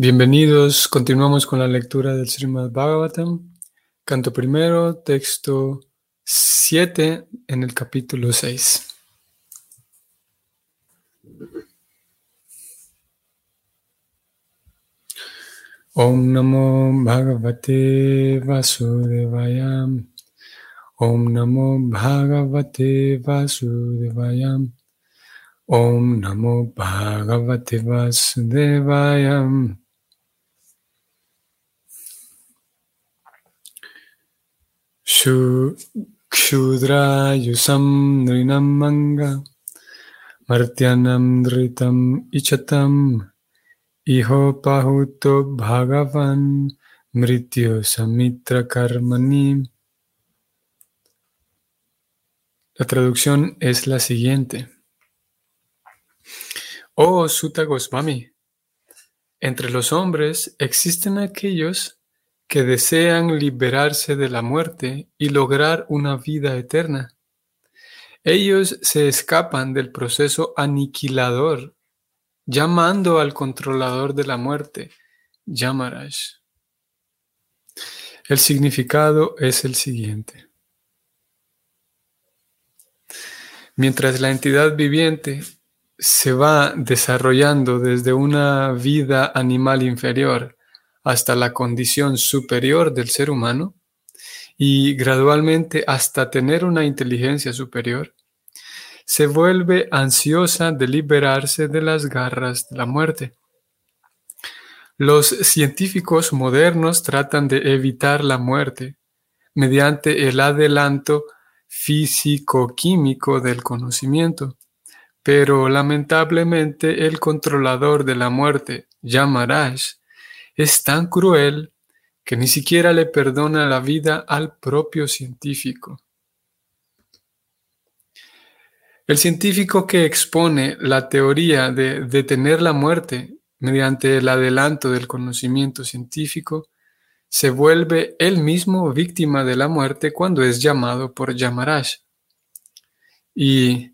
Bienvenidos, continuamos con la lectura del Srimad Bhagavatam, canto primero, texto 7 en el capítulo 6. Om Namo Bhagavate Vasudevaya Om Namo Bhagavate Vasudevaya Om Namo Bhagavate Vasudevaya Kshudrayusam Nrinamanga Martyanam Dritam Ichatam Iho Pahuto Bhagavan Mrityu Samitra Karmani. La traducción es la siguiente. Oh Sutta Goswami, entre los hombres existen aquellos que desean liberarse de la muerte y lograr una vida eterna. Ellos se escapan del proceso aniquilador, llamando al controlador de la muerte, Yamaraj. El significado es el siguiente. Mientras la entidad viviente se va desarrollando desde una vida animal inferior hasta la condición superior del ser humano y gradualmente hasta tener una inteligencia superior, se vuelve ansiosa de liberarse de las garras de la muerte. Los científicos modernos tratan de evitar la muerte mediante el adelanto físico-químico del conocimiento, pero lamentablemente el controlador de la muerte, Yamaraj, es tan cruel que ni siquiera le perdona la vida al propio científico. El científico que expone la teoría de detener la muerte mediante el adelanto del conocimiento científico se vuelve él mismo víctima de la muerte cuando es llamado por Yamaraj. ¿Y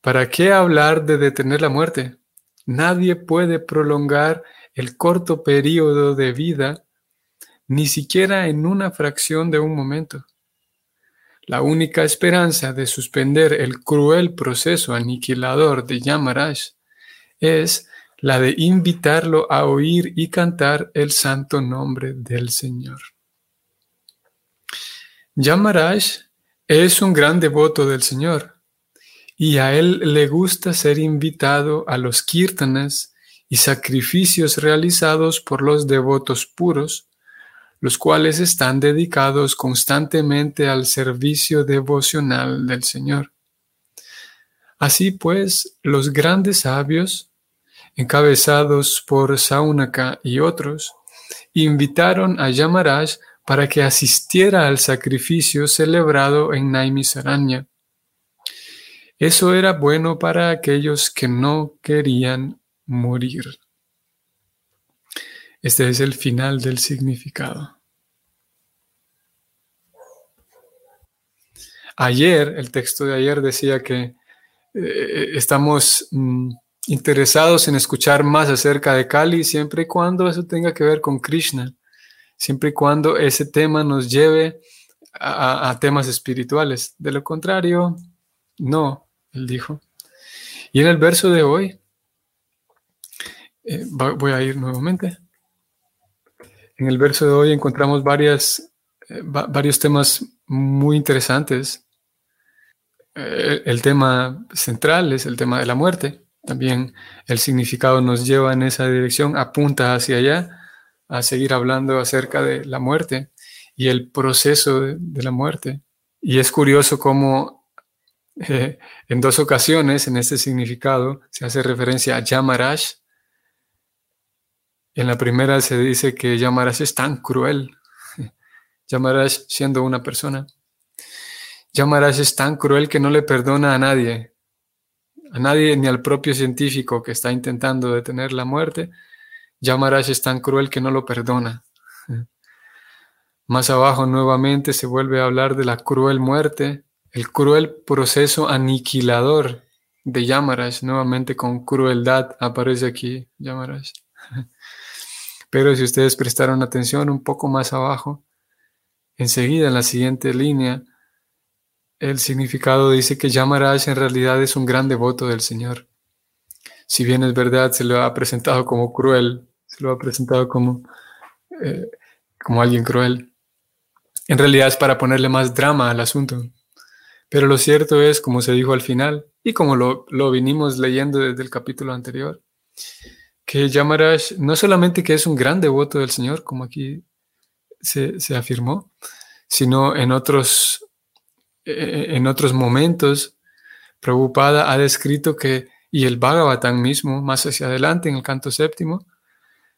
para qué hablar de detener la muerte? Nadie puede prolongar el corto periodo de vida, ni siquiera en una fracción de un momento. La única esperanza de suspender el cruel proceso aniquilador de Yamaraj es la de invitarlo a oír y cantar el santo nombre del Señor. Yamaraj es un gran devoto del Señor y a él le gusta ser invitado a los kirtanas y sacrificios realizados por los devotos puros, los cuales están dedicados constantemente al servicio devocional del Señor. Así pues, los grandes sabios, encabezados por Saunaka y otros, invitaron a Yamaraj para que asistiera al sacrificio celebrado en Naimisaranya. Eso era bueno para aquellos que no querían morir. Este es el final del significado. Ayer, el texto de ayer decía que eh, estamos mm, interesados en escuchar más acerca de Kali siempre y cuando eso tenga que ver con Krishna, siempre y cuando ese tema nos lleve a temas espirituales. De lo contrario, no, él dijo. Y en el verso de hoy, eh, voy a ir nuevamente. En el verso de hoy encontramos eh, varios temas muy interesantes. Eh, el tema central es el tema de la muerte. También el significado nos lleva en esa dirección, apunta hacia allá, a seguir hablando acerca de la muerte y el proceso de, la muerte. Y es curioso cómo en dos ocasiones en este significado se hace referencia a Yamaraj, en la primera se dice que Yamaraj es tan cruel. Yamaraj siendo una persona. Yamaraj es tan cruel que no le perdona a nadie. A nadie ni al propio científico que está intentando detener la muerte. Yamaraj es tan cruel que no lo perdona. Más abajo nuevamente se vuelve a hablar de la cruel muerte, el cruel proceso aniquilador de Yamaraj, nuevamente con crueldad aparece aquí Yamaraj. Pero si ustedes prestaron atención un poco más abajo, enseguida en la siguiente línea, el significado dice que Yamaraj en realidad es un gran devoto del Señor. Si bien es verdad, se lo ha presentado como cruel, se lo ha presentado como, eh, como alguien cruel. En realidad es para ponerle más drama al asunto. Pero lo cierto es, como se dijo al final, y como lo, lo vinimos leyendo desde el capítulo anterior, que Yamaraj no solamente que es un gran devoto del Señor, como aquí se, se afirmó, sino en otros eh, en otros momentos, Prabhupada ha descrito que, y el Bhagavatam mismo, más hacia adelante en el canto séptimo,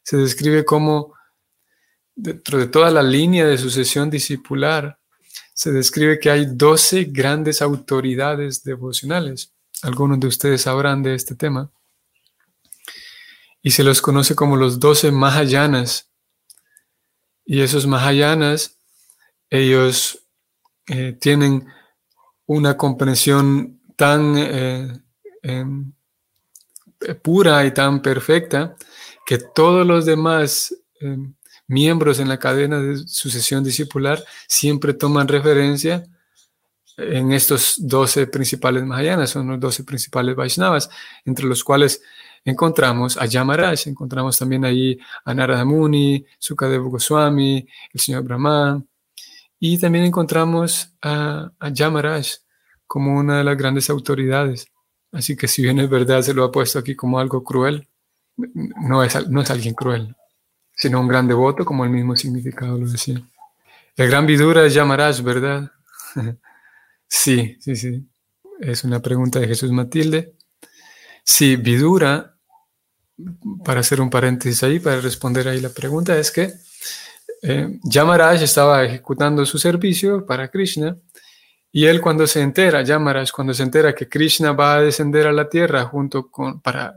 se describe como dentro de toda la línea de sucesión discipular, se describe que hay 12 grandes autoridades devocionales. Algunos de ustedes sabrán de este tema. Y se los conoce como los 12 Mahayanas. Y esos Mahayanas, ellos eh, tienen una comprensión tan eh, em, pura y tan perfecta que todos los demás em, miembros en la cadena de sucesión discipular siempre toman referencia en estos 12 principales Mahayanas, son los 12 principales Vaishnavas, entre los cuales encontramos a Yamaraj, encontramos también ahí a Narada Muni, Sukadeva Goswami, el señor Brahman, y también encontramos a, Yamaraj como una de las grandes autoridades. Así que si bien es verdad, se lo ha puesto aquí como algo cruel, no es, no es alguien cruel, sino un gran devoto, como el mismo significado lo decía. El gran Vidura es Yamaraj, ¿verdad? sí, sí, sí. Es una pregunta de Jesús Matilde. Sí, Vidura, para hacer un paréntesis ahí, para responder ahí la pregunta, es que eh, Yamaraj estaba ejecutando su servicio para Krishna y él cuando se entera, Yamaraj, cuando se entera que Krishna va a descender a la tierra junto con, para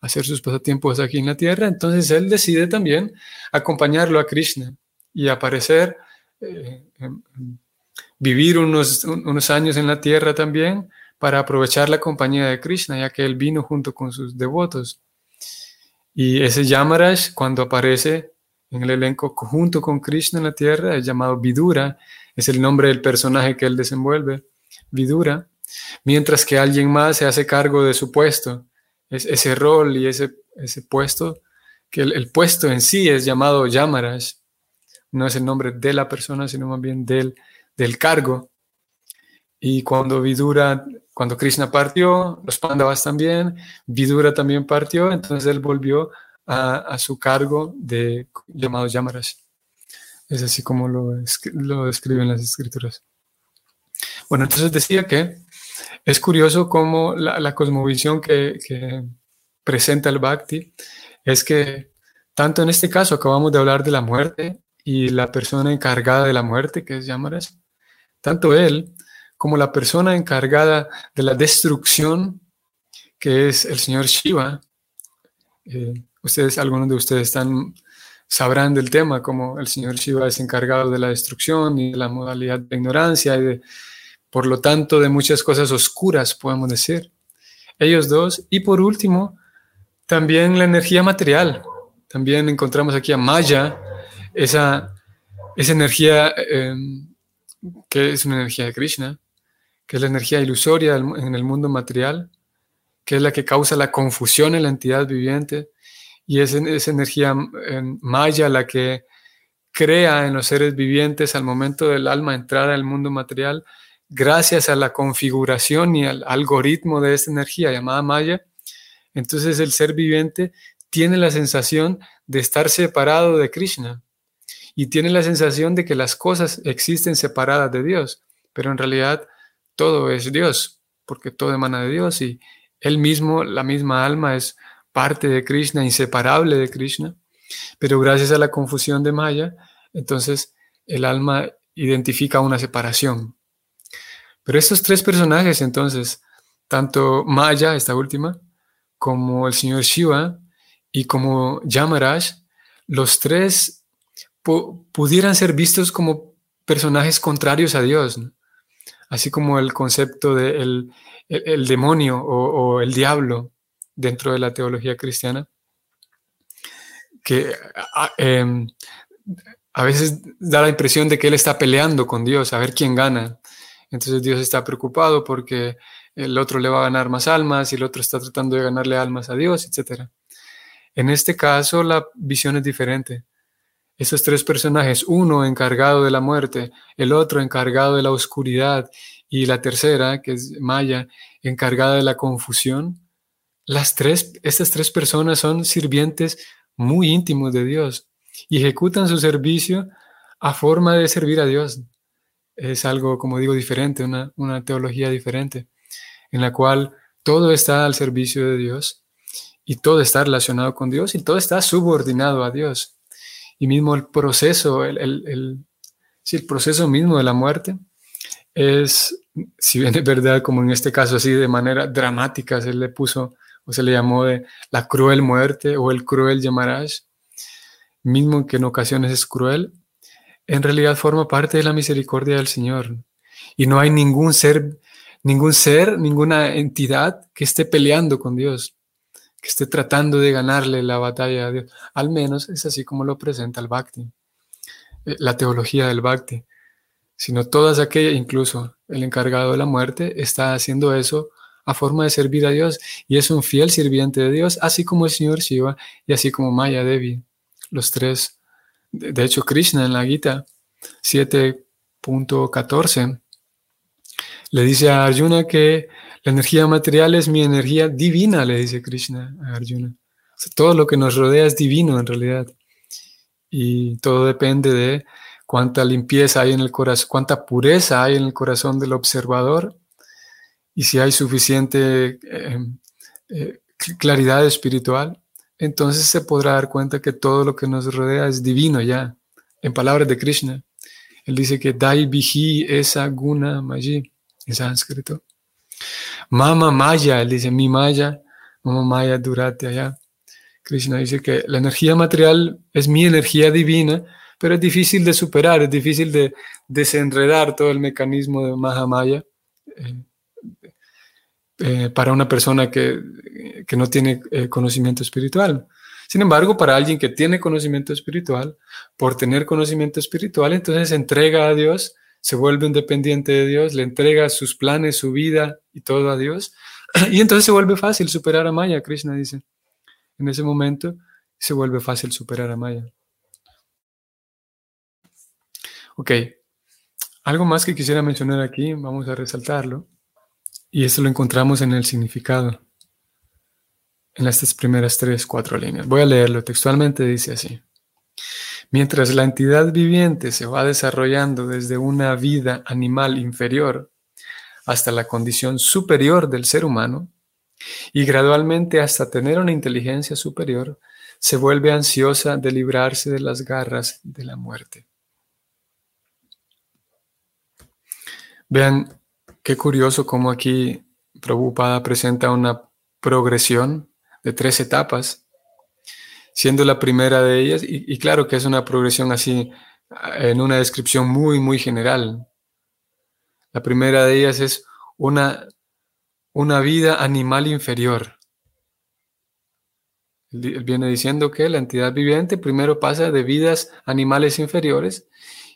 hacer sus pasatiempos aquí en la tierra, entonces él decide también acompañarlo a Krishna y aparecer, eh, vivir unos, unos años en la tierra también para aprovechar la compañía de Krishna, ya que él vino junto con sus devotos. Y ese Yamaraj, cuando aparece en el elenco junto con Krishna en la tierra, es llamado Vidura, es el nombre del personaje que él desenvuelve, Vidura, mientras que alguien más se hace cargo de su puesto, es ese rol y ese, ese puesto, que el, puesto en sí es llamado Yamaraj, no es el nombre de la persona, sino más bien del, del cargo. Y cuando Vidura, cuando Krishna partió, los Pandavas también, Vidura también partió, entonces él volvió a, su cargo de llamados Yamaras. Es así como lo, lo describen las escrituras. Bueno, entonces decía que es curioso cómo la, cosmovisión que, presenta el Bhakti es que tanto en este caso acabamos de hablar de la muerte y la persona encargada de la muerte, que es Yamaras, tanto él como la persona encargada de la destrucción, que es el señor Shiva, eh, ustedes, algunos de ustedes sabrán del tema, como el señor Shiva es encargado de la destrucción y de la modalidad de ignorancia y de, por lo tanto, de muchas cosas oscuras, podemos decir. Ellos dos. Y por último, también la energía material. También encontramos aquí a Maya, esa, esa energía em, que es una energía de Krishna, que es la energía ilusoria en el mundo material, que es la que causa la confusión en la entidad viviente, y es esa energía maya la que crea en los seres vivientes al momento del alma entrar al mundo material, gracias a la configuración y al algoritmo de esta energía llamada maya, entonces el ser viviente tiene la sensación de estar separado de Krishna y tiene la sensación de que las cosas existen separadas de Dios, pero en realidad todo es Dios, porque todo emana de Dios y él mismo, la misma alma es parte de Krishna, inseparable de Krishna, pero gracias a la confusión de Maya, entonces el alma identifica una separación. Pero estos tres personajes, entonces, tanto Maya, esta última, como el señor Shiva y como Yamaraj, los tres pudieran ser vistos como personajes contrarios a Dios, así como el concepto de el, demonio o el diablo dentro de la teología cristiana, que em, a veces da la impresión de que él está peleando con Dios a ver quién gana. Entonces Dios está preocupado porque el otro le va a ganar más almas y el otro está tratando de ganarle almas a Dios, etc. En este caso la visión es diferente. Esos tres personajes, uno encargado de la muerte, el otro encargado de la oscuridad y la tercera, que es Maya, encargada de la confusión, las tres, estas tres personas son sirvientes muy íntimos de Dios y ejecutan su servicio a forma de servir a Dios. Es algo, como digo, diferente, una, una teología diferente, en la cual todo está al servicio de Dios y todo está relacionado con Dios y todo está subordinado a Dios. Y mismo el proceso, el, el, el, el proceso mismo de la muerte es, si bien es verdad, como en este caso así de manera dramática se le puso o se le llamó de la cruel muerte o el cruel Yamaraj, mismo que en ocasiones es cruel, en realidad forma parte de la misericordia del Señor. Y no hay ningún ser, ningún ser, ninguna entidad que esté peleando con Dios, que esté tratando de ganarle la batalla a Dios. Al menos es así como lo presenta el Bhakti, eh, la teología del Bhakti. Sino todas aquellas, incluso el encargado de la muerte, está haciendo eso a forma de servir a Dios y es un fiel sirviente de Dios, así como el señor Shiva y así como Maya Devi, los tres. De hecho, Krishna en la Gita 7.14 le dice a Arjuna que la energía material es mi energía divina, le dice Krishna a Arjuna. todo lo que nos rodea es divino en realidad. Y todo depende de cuánta limpieza hay en el corazón, cuánta pureza hay en el corazón del observador y si hay suficiente eh, eh, claridad espiritual, entonces se podrá dar cuenta que todo lo que nos rodea es divino ya. En palabras de Krishna, él dice que Dai Vihi esa guna maji en sánscrito. Mama Maya, él dice mi Maya, Mama Maya durate allá. Krishna dice que la energía material es mi energía divina, pero es difícil de superar, es difícil de desenredar todo el mecanismo de Mahamaya. Eh, eh, para una persona que, no tiene eh, conocimiento espiritual. Sin embargo, para alguien que tiene conocimiento espiritual, por tener conocimiento espiritual, entonces entrega a Dios, se vuelve independiente de Dios, le entrega sus planes, su vida y todo a Dios, y entonces se vuelve fácil superar a Maya, Krishna dice. En ese momento se vuelve fácil superar a Maya. Ok, algo más que quisiera mencionar aquí, vamos a resaltarlo. Y eso lo encontramos en el significado, en estas primeras tres, cuatro líneas. Voy a leerlo textualmente, dice así. Mientras la entidad viviente se va desarrollando desde una vida animal inferior hasta la condición superior del ser humano, y gradualmente hasta tener una inteligencia superior, se vuelve ansiosa de librarse de las garras de la muerte. Vean Qué curioso cómo aquí Prabhupada presenta una progresión de tres etapas, siendo la primera de ellas, y, claro que es una progresión así en una descripción muy, muy general. La primera de ellas es una, una vida animal inferior. Él viene diciendo que la entidad viviente primero pasa de vidas animales inferiores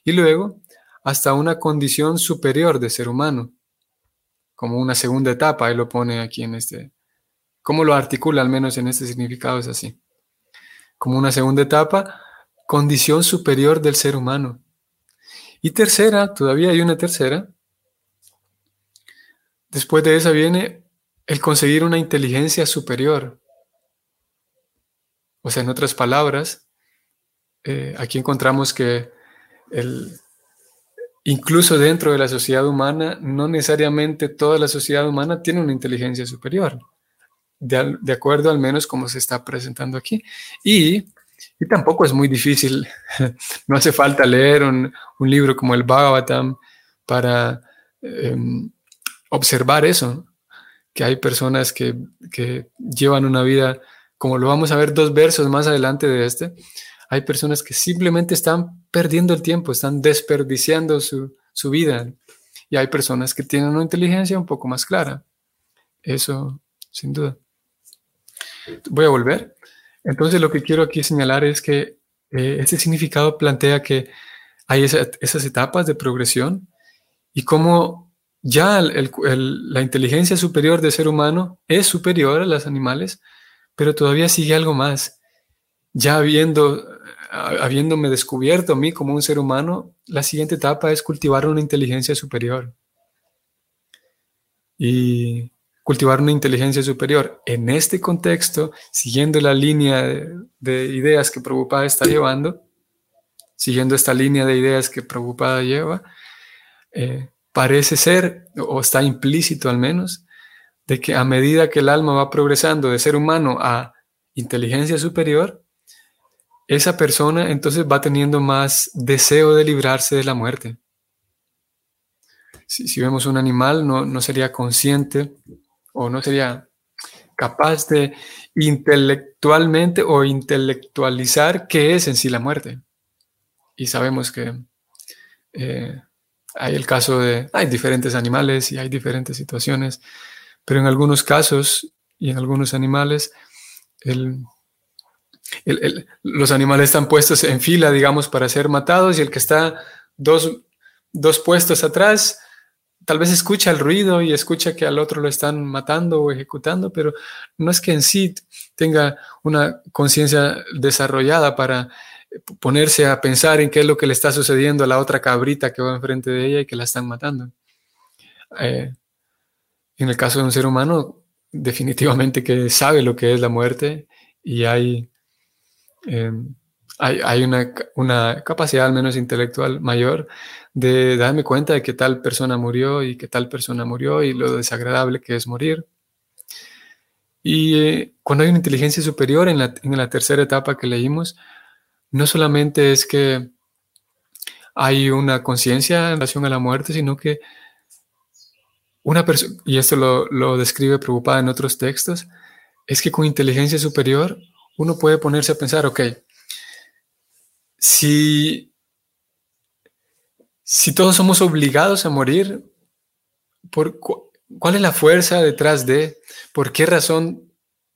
y luego hasta una condición superior de ser humano como una segunda etapa, él lo pone aquí en este, ¿cómo lo articula al menos en este significado? Es así. Como una segunda etapa, condición superior del ser humano. Y tercera, todavía hay una tercera. Después de esa viene el conseguir una inteligencia superior. O sea, en otras palabras, eh, aquí encontramos que el, incluso dentro de la sociedad humana, no necesariamente toda la sociedad humana tiene una inteligencia superior, de, acuerdo al menos como se está presentando aquí. Y, tampoco es muy difícil, no hace falta leer un, libro como el Bhagavatam para em, observar eso, que hay personas que, que llevan una vida, como lo vamos a ver dos versos más adelante de este, hay personas que simplemente están perdiendo el tiempo, están desperdiciando su, vida. Y hay personas que tienen una inteligencia un poco más clara. Eso, sin duda. Voy a volver. Entonces lo que quiero aquí señalar es que eh, este significado plantea que hay esas etapas de progresión y cómo ya la inteligencia superior del ser humano es superior a los animales, pero todavía sigue algo más. Ya habiendo, habiéndome descubierto a mí como un ser humano, la siguiente etapa es cultivar una inteligencia superior. Y cultivar una inteligencia superior en este contexto, siguiendo la línea de, ideas que Prabhupada está llevando, siguiendo esta línea de ideas que Prabhupada lleva, eh, parece ser, o está implícito al menos, de que a medida que el alma va progresando de ser humano a inteligencia superior, esa persona entonces va teniendo más deseo de librarse de la muerte. Si, vemos un animal, no, no sería consciente o no sería capaz de intelectualmente o intelectualizar qué es en sí la muerte. Y sabemos que eh, hay el caso de, hay diferentes animales y hay diferentes situaciones, pero en algunos casos y en algunos animales, los animales están puestos en fila, digamos, para ser matados y el que está dos, dos puestos atrás, tal vez escucha el ruido y escucha que al otro lo están matando o ejecutando, pero no es que en sí tenga una conciencia desarrollada para ponerse a pensar en qué es lo que le está sucediendo a la otra cabrita que va enfrente de ella y que la están matando. Eh, en el caso de un ser humano, definitivamente que sabe lo que es la muerte y hay, em, hay, una, una, capacidad al menos intelectual mayor de darme cuenta de que tal persona murió y que tal persona murió y lo desagradable que es morir. Y eh, cuando hay una inteligencia superior en la, en la tercera etapa que leímos, no solamente es que hay una conciencia en relación a la muerte, sino que una persona, y esto lo, describe preocupada en otros textos, es que con inteligencia superior uno puede ponerse a pensar, ok, si, si todos somos obligados a morir, ¿por ¿cuál es la fuerza detrás de, por qué razón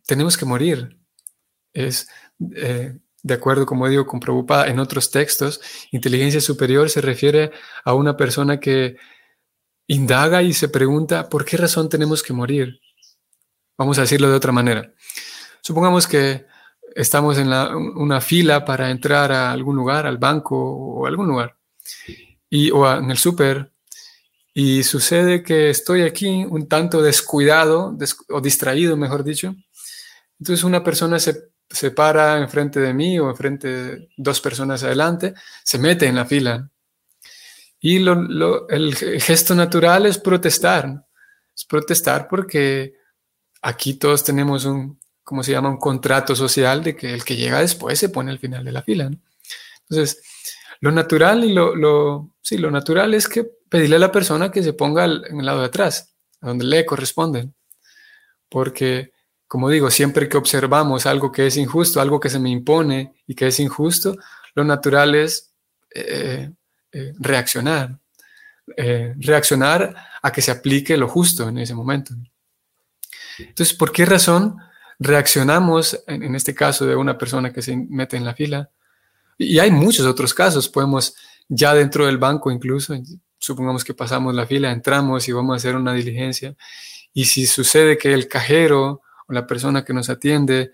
tenemos que morir? Es, eh, de acuerdo, como digo, con Prabhupada en otros textos, inteligencia superior se refiere a una persona que indaga y se pregunta por qué razón tenemos que morir. Vamos a decirlo de otra manera. Supongamos que estamos en una fila para entrar a algún lugar, al banco o algún lugar, y, o en el súper, y sucede que estoy aquí un tanto descuidado o distraído, mejor dicho. Entonces una persona se se para enfrente de mí o enfrente de dos personas adelante, se mete en la fila. Y el gesto natural es protestar. Es protestar porque aquí todos tenemos un, ¿cómo se llama? Un contrato social de que el que llega después se pone al final de la fila. Entonces, lo natural y lo, lo, sí, lo natural es que pedirle a la persona que se ponga en el lado de atrás, a donde le corresponde. Porque como digo, siempre que observamos algo que es injusto, algo que se me impone y que es injusto, lo natural es eh, eh, reaccionar. Eh, reaccionar a que se aplique lo justo en ese momento. Entonces, ¿por qué razón reaccionamos en, en este caso de una persona que se mete en la fila? Y hay muchos otros casos. Podemos, ya dentro del banco incluso, supongamos que pasamos la fila, entramos y vamos a hacer una diligencia. Y si sucede que el cajero o la persona que nos atiende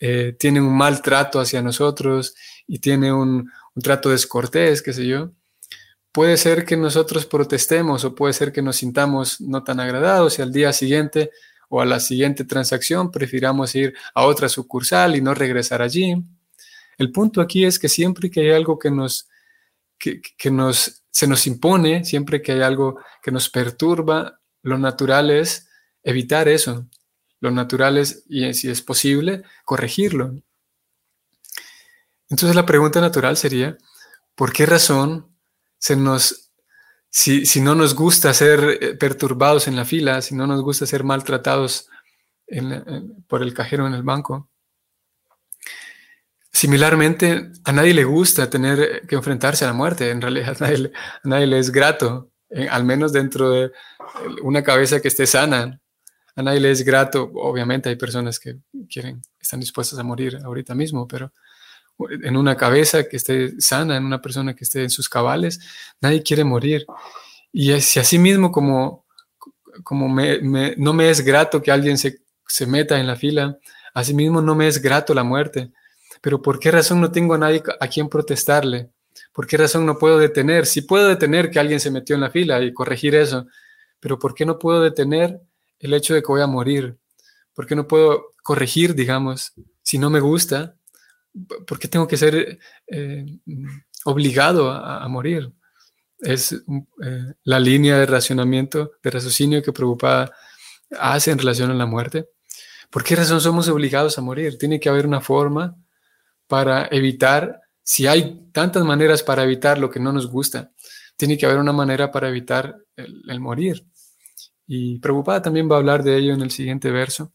eh, tiene un mal trato hacia nosotros y tiene un, trato descortés, qué sé yo, puede ser que nosotros protestemos o puede ser que nos sintamos no tan agradados y al día siguiente o a la siguiente transacción prefiramos ir a otra sucursal y no regresar allí. El punto aquí es que siempre que hay algo que nos, que nos, se nos impone, siempre que hay algo que nos perturba, lo natural es evitar eso, lo natural es, y si es posible, corregirlo. Entonces la pregunta natural sería, ¿por qué razón se nos, si, no nos gusta ser eh, perturbados en la fila, si no nos gusta ser maltratados por el cajero en el banco? Similarmente, a nadie le gusta tener que enfrentarse a la muerte. En realidad, a nadie, le es grato, eh, al menos dentro de una cabeza que esté sana a nadie le es grato, obviamente hay personas que quieren, están dispuestas a morir ahorita mismo, pero en una cabeza que esté sana, en una persona que esté en sus cabales, nadie quiere morir. Y si así mismo como, como no me es grato que alguien se, se meta en la fila, así mismo no me es grato la muerte. Pero ¿por qué razón no tengo a nadie a quien protestarle? ¿Por qué razón no puedo detener? Si puedo detener que alguien se metió en la fila y corregir eso, pero ¿por qué no puedo detener el hecho de que voy a morir? ¿Por qué no puedo corregir, digamos, si no me gusta? ¿Por qué tengo que ser eh, obligado a, morir? Es eh, la línea de racionamiento, de raciocinio que Prabhupada hace en relación a la muerte. ¿Por qué razón somos obligados a morir? Tiene que haber una forma para evitar si hay tantas maneras para evitar lo que no nos gusta, tiene que haber una manera para evitar el, morir. Y preocupada también va a hablar de ello en el siguiente verso.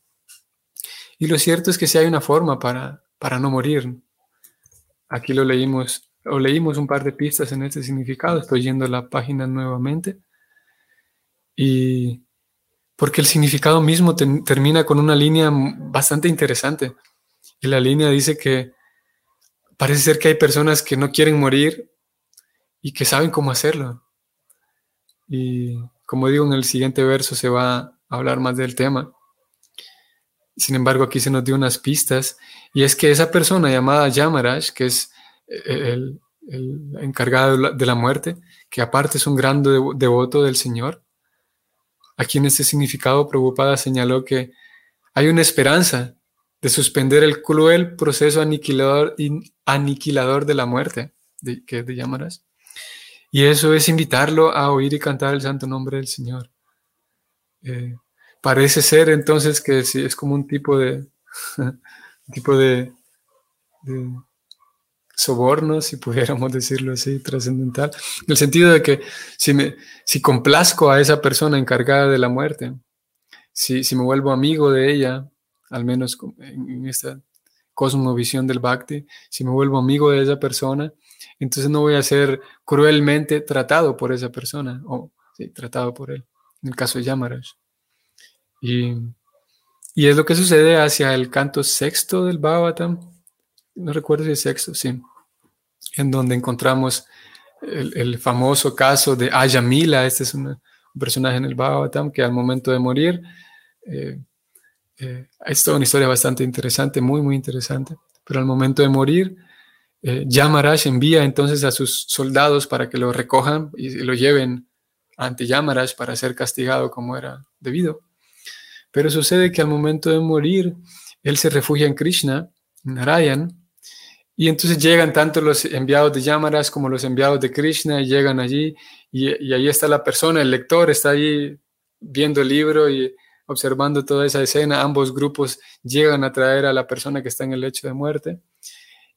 Y lo cierto es que si hay una forma para, para no morir. Aquí lo leímos, o leímos un par de pistas en este significado. Estoy yendo la página nuevamente. Y porque el significado mismo termina con una línea bastante interesante. Y la línea dice que Parece ser que hay personas que no quieren morir y que saben cómo hacerlo. Y como digo, en el siguiente verso se va a hablar más del tema. Sin embargo, aquí se nos dio unas pistas y es que esa persona llamada Yamaraj, que es el, encargado de la muerte, que aparte es un gran devoto del Señor, aquí en este significado preocupada señaló que hay una esperanza de suspender el cruel proceso aniquilador, aniquilador de la muerte, de, que te llamarás. Y eso es invitarlo a oír y cantar el santo nombre del Señor. Eh, parece ser entonces que sí, es como un tipo de, tipo de, soborno, si pudiéramos decirlo así, trascendental, en el sentido de que si, me, si complazco a esa persona encargada de la muerte, si, si me vuelvo amigo de ella, al menos en esta cosmovisión del bhakti, si me vuelvo amigo de esa persona, entonces no voy a ser cruelmente tratado por esa persona, o tratado por él, en el caso de Yamaraj. Y, y es lo que sucede hacia el canto sexto del Bhagavatam, no recuerdo si es sexto, sí, en donde encontramos el, famoso caso de Ayamila, este es un personaje en el Bhagavatam que al momento de morir, eh, eh, es toda una historia bastante interesante, muy, muy interesante. Pero al momento de morir, eh, Yamaraj envía entonces a sus soldados para que lo recojan y lo lleven ante Yamaraj para ser castigado como era debido. Pero sucede que al momento de morir, él se refugia en Krishna, en Narayan, y entonces llegan tanto los enviados de Yamaraj como los enviados de Krishna, y llegan allí, y, y ahí está la persona, el lector está allí viendo el libro y observando toda esa escena, ambos grupos llegan a traer a la persona que está en el lecho de muerte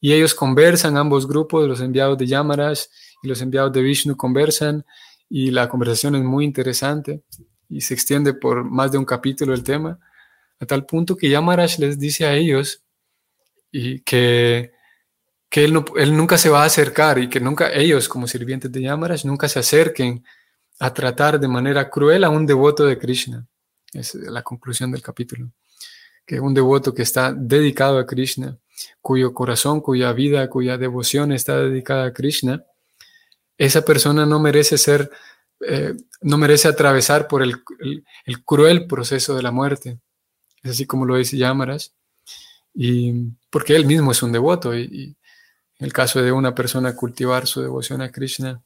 y ellos conversan, ambos grupos, los enviados de Yamaraj y los enviados de Vishnu conversan y la conversación es muy interesante y se extiende por más de un capítulo el tema, a tal punto que Yamaraj les dice a ellos y que, que él, él nunca se va a acercar y que nunca ellos como sirvientes de Yamaraj nunca se acerquen a tratar de manera cruel a un devoto de Krishna. Es la conclusión del capítulo. Que un devoto que está dedicado a Krishna, cuyo corazón, cuya vida, cuya devoción está dedicada a Krishna, esa persona no merece ser, eh, no merece atravesar por el, cruel proceso de la muerte. Es así como lo dice Yamaras. Y porque él mismo es un devoto y, y en el caso de una persona cultivar su devoción a Krishna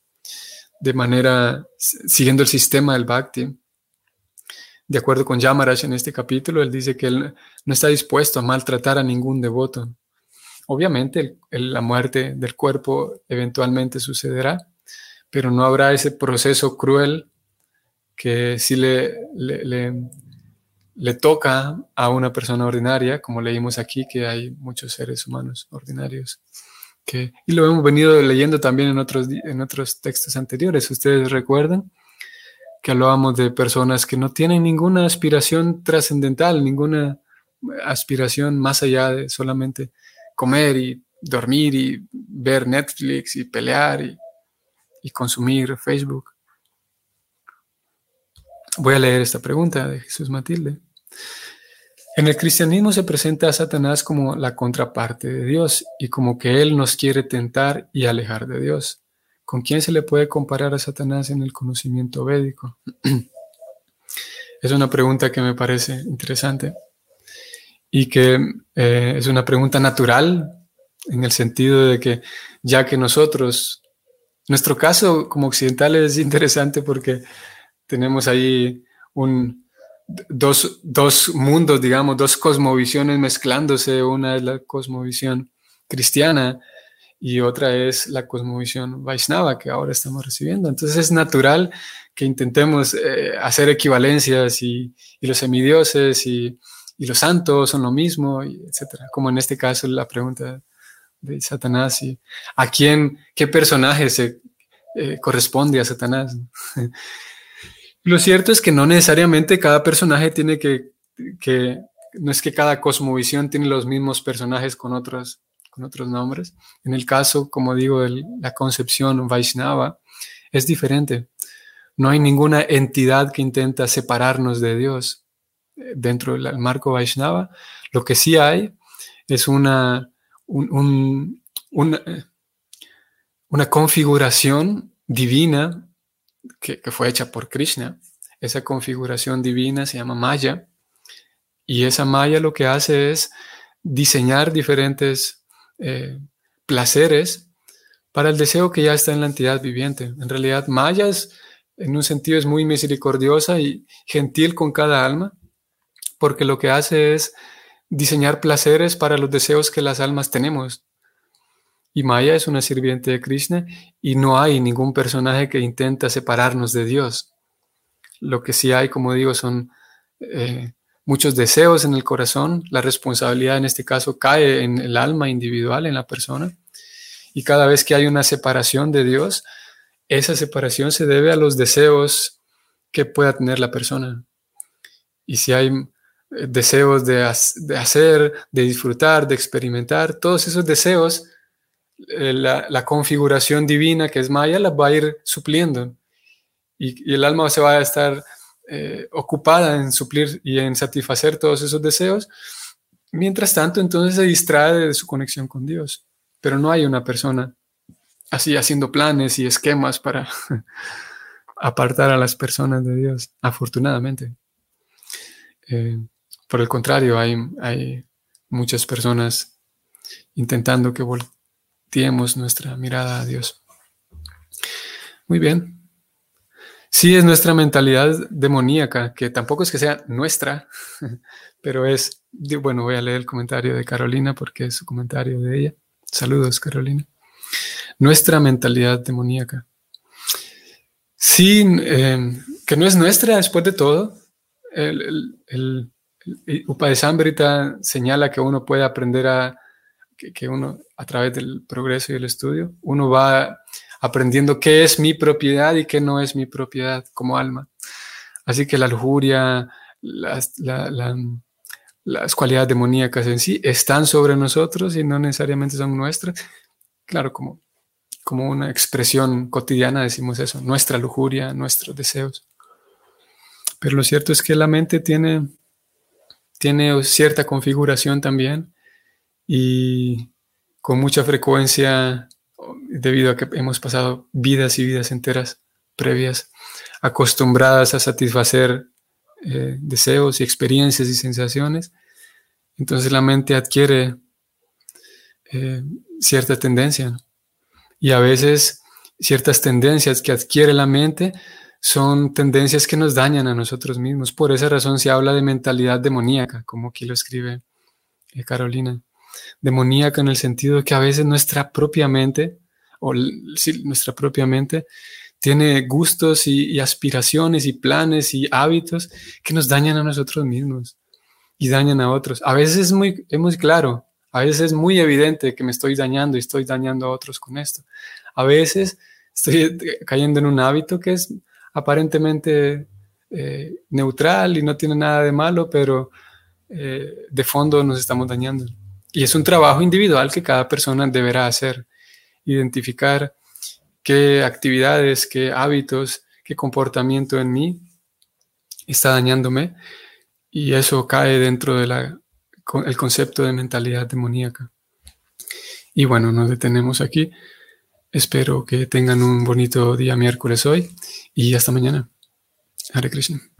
de manera siguiendo el sistema del bhakti, de acuerdo con Yamaraj en este capítulo, él dice que él no está dispuesto a maltratar a ningún devoto. Obviamente la muerte del cuerpo eventualmente sucederá, pero no habrá ese proceso cruel que si le, le, toca a una persona ordinaria, como leímos aquí, que hay muchos seres humanos ordinarios. Que, y lo hemos venido leyendo también en otros, en otros textos anteriores, ustedes recuerdan que hablábamos de personas que no tienen ninguna aspiración trascendental, ninguna aspiración más allá de solamente comer y dormir y ver Netflix y pelear y, consumir Facebook. Voy a leer esta pregunta de Jesús Matilde. En el cristianismo se presenta a Satanás como la contraparte de Dios y como que él nos quiere tentar y alejar de Dios. ¿Con quién se le puede comparar a Satanás en el conocimiento védico? es una pregunta que me parece interesante y que eh, es una pregunta natural en el sentido de que ya que nosotros, nuestro caso como occidentales es interesante porque tenemos ahí un, dos, dos mundos, digamos, dos cosmovisiones mezclándose. Una es la cosmovisión cristiana y otra es la cosmovisión Vaishnava que ahora estamos recibiendo. Entonces es natural que intentemos eh, hacer equivalencias y, los semidioses y, y, los santos son lo mismo, etcétera. Como en este caso la pregunta de Satanás y a quién, qué personaje se eh, corresponde a Satanás. Lo cierto es que no necesariamente cada personaje tiene que, que, no es que cada cosmovisión tiene los mismos personajes con otros, con otros nombres. En el caso, como digo, de la concepción Vaishnava, es diferente. No hay ninguna entidad que intenta separarnos de Dios eh, dentro del marco Vaishnava. Lo que sí hay es una, un, una, una configuración divina que, fue hecha por Krishna. Esa configuración divina se llama Maya. Y esa Maya lo que hace es diseñar diferentes eh, placeres para el deseo que ya está en la entidad viviente. En realidad, Maya en un sentido es muy misericordiosa y gentil con cada alma, porque lo que hace es diseñar placeres para los deseos que las almas tenemos. Y Maya es una sirviente de Krishna y no hay ningún personaje que intenta separarnos de Dios. Lo que sí hay, como digo, son eh, muchos deseos en el corazón. La responsabilidad en este caso cae en el alma individual, en la persona. Y cada vez que hay una separación de Dios, esa separación se debe a los deseos que pueda tener la persona. Y si hay eh, deseos de, de hacer, de disfrutar, de experimentar, todos esos deseos eh, la, configuración divina que es Maya la va a ir supliendo y, el alma se va a estar eh, ocupada en suplir y en satisfacer todos esos deseos. Mientras tanto, entonces se distrae de su conexión con Dios, pero no hay una persona así haciendo planes y esquemas para apartar a las personas de Dios, afortunadamente. Eh, por el contrario, hay, hay muchas personas intentando que, nuestra mirada a Dios. Muy bien. Sí es nuestra mentalidad demoníaca, que tampoco es que sea nuestra, pero es, bueno, voy a leer el comentario de Carolina porque es su comentario de ella. Saludos, Carolina. Nuestra mentalidad demoníaca. Sí, em, que no es nuestra después de todo. El, el, el, señala que uno puede aprender a que, uno, a través del progreso y el estudio, uno va aprendiendo qué es mi propiedad y qué no es mi propiedad como alma. Así que la lujuria, las, las cualidades demoníacas en sí están sobre nosotros y no necesariamente son nuestras. Claro, como, como una expresión cotidiana decimos eso, nuestra lujuria, nuestros deseos. Pero lo cierto es que la mente tiene, tiene cierta configuración también y con mucha frecuencia, debido a que hemos pasado vidas y vidas enteras previas, acostumbradas a satisfacer eh, deseos y experiencias y sensaciones, entonces la mente adquiere eh, cierta tendencia. Y a veces ciertas tendencias que adquiere la mente son tendencias que nos dañan a nosotros mismos. Por esa razón se habla de mentalidad demoníaca, como aquí lo escribe eh, Carolina demoníaca en el sentido de que a veces nuestra propia mente, o nuestra propia mente, tiene gustos y, aspiraciones y planes y hábitos que nos dañan a nosotros mismos y dañan a otros. A veces es muy, es muy claro, a veces es muy evidente que me estoy dañando y estoy dañando a otros con esto. A veces estoy cayendo en un hábito que es aparentemente eh, neutral y no tiene nada de malo, pero eh, de fondo nos estamos dañando. Y es un trabajo individual que cada persona deberá hacer, identificar qué actividades, qué hábitos, qué comportamiento en mí está dañándome y eso cae dentro del concepto de mentalidad demoníaca. Y bueno, nos detenemos aquí. Espero que tengan un bonito día miércoles hoy y hasta mañana. Hare Krishna.